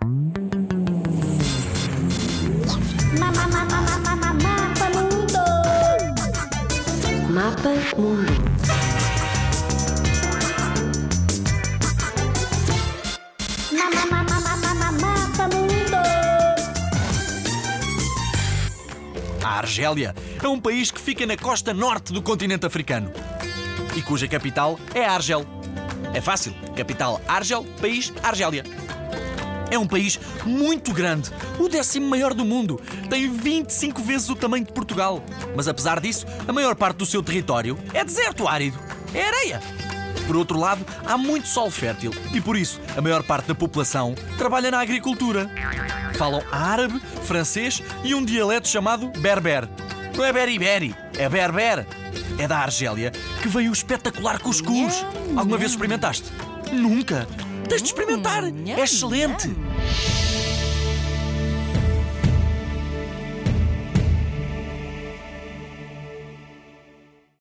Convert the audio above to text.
Mapa Mundo. Mapa Mundo. A Argélia é um país que fica na costa norte do continente africano e cuja capital é Argel. É fácil. Capital Argel, país Argélia. É um país muito grande, o décimo maior do mundo. Tem 25 vezes o tamanho de Portugal. Mas apesar disso, a maior parte do seu território é deserto árido. É areia. Por outro lado, há muito sol fértil e por isso a maior parte da população trabalha na agricultura. Falam árabe, francês e um dialeto chamado berber. Não é beriberi, é berber. É da Argélia que veio o espetacular cuscuz. Alguma vez experimentaste? Nunca. Tens de experimentar! Hum, é excelente! Hum.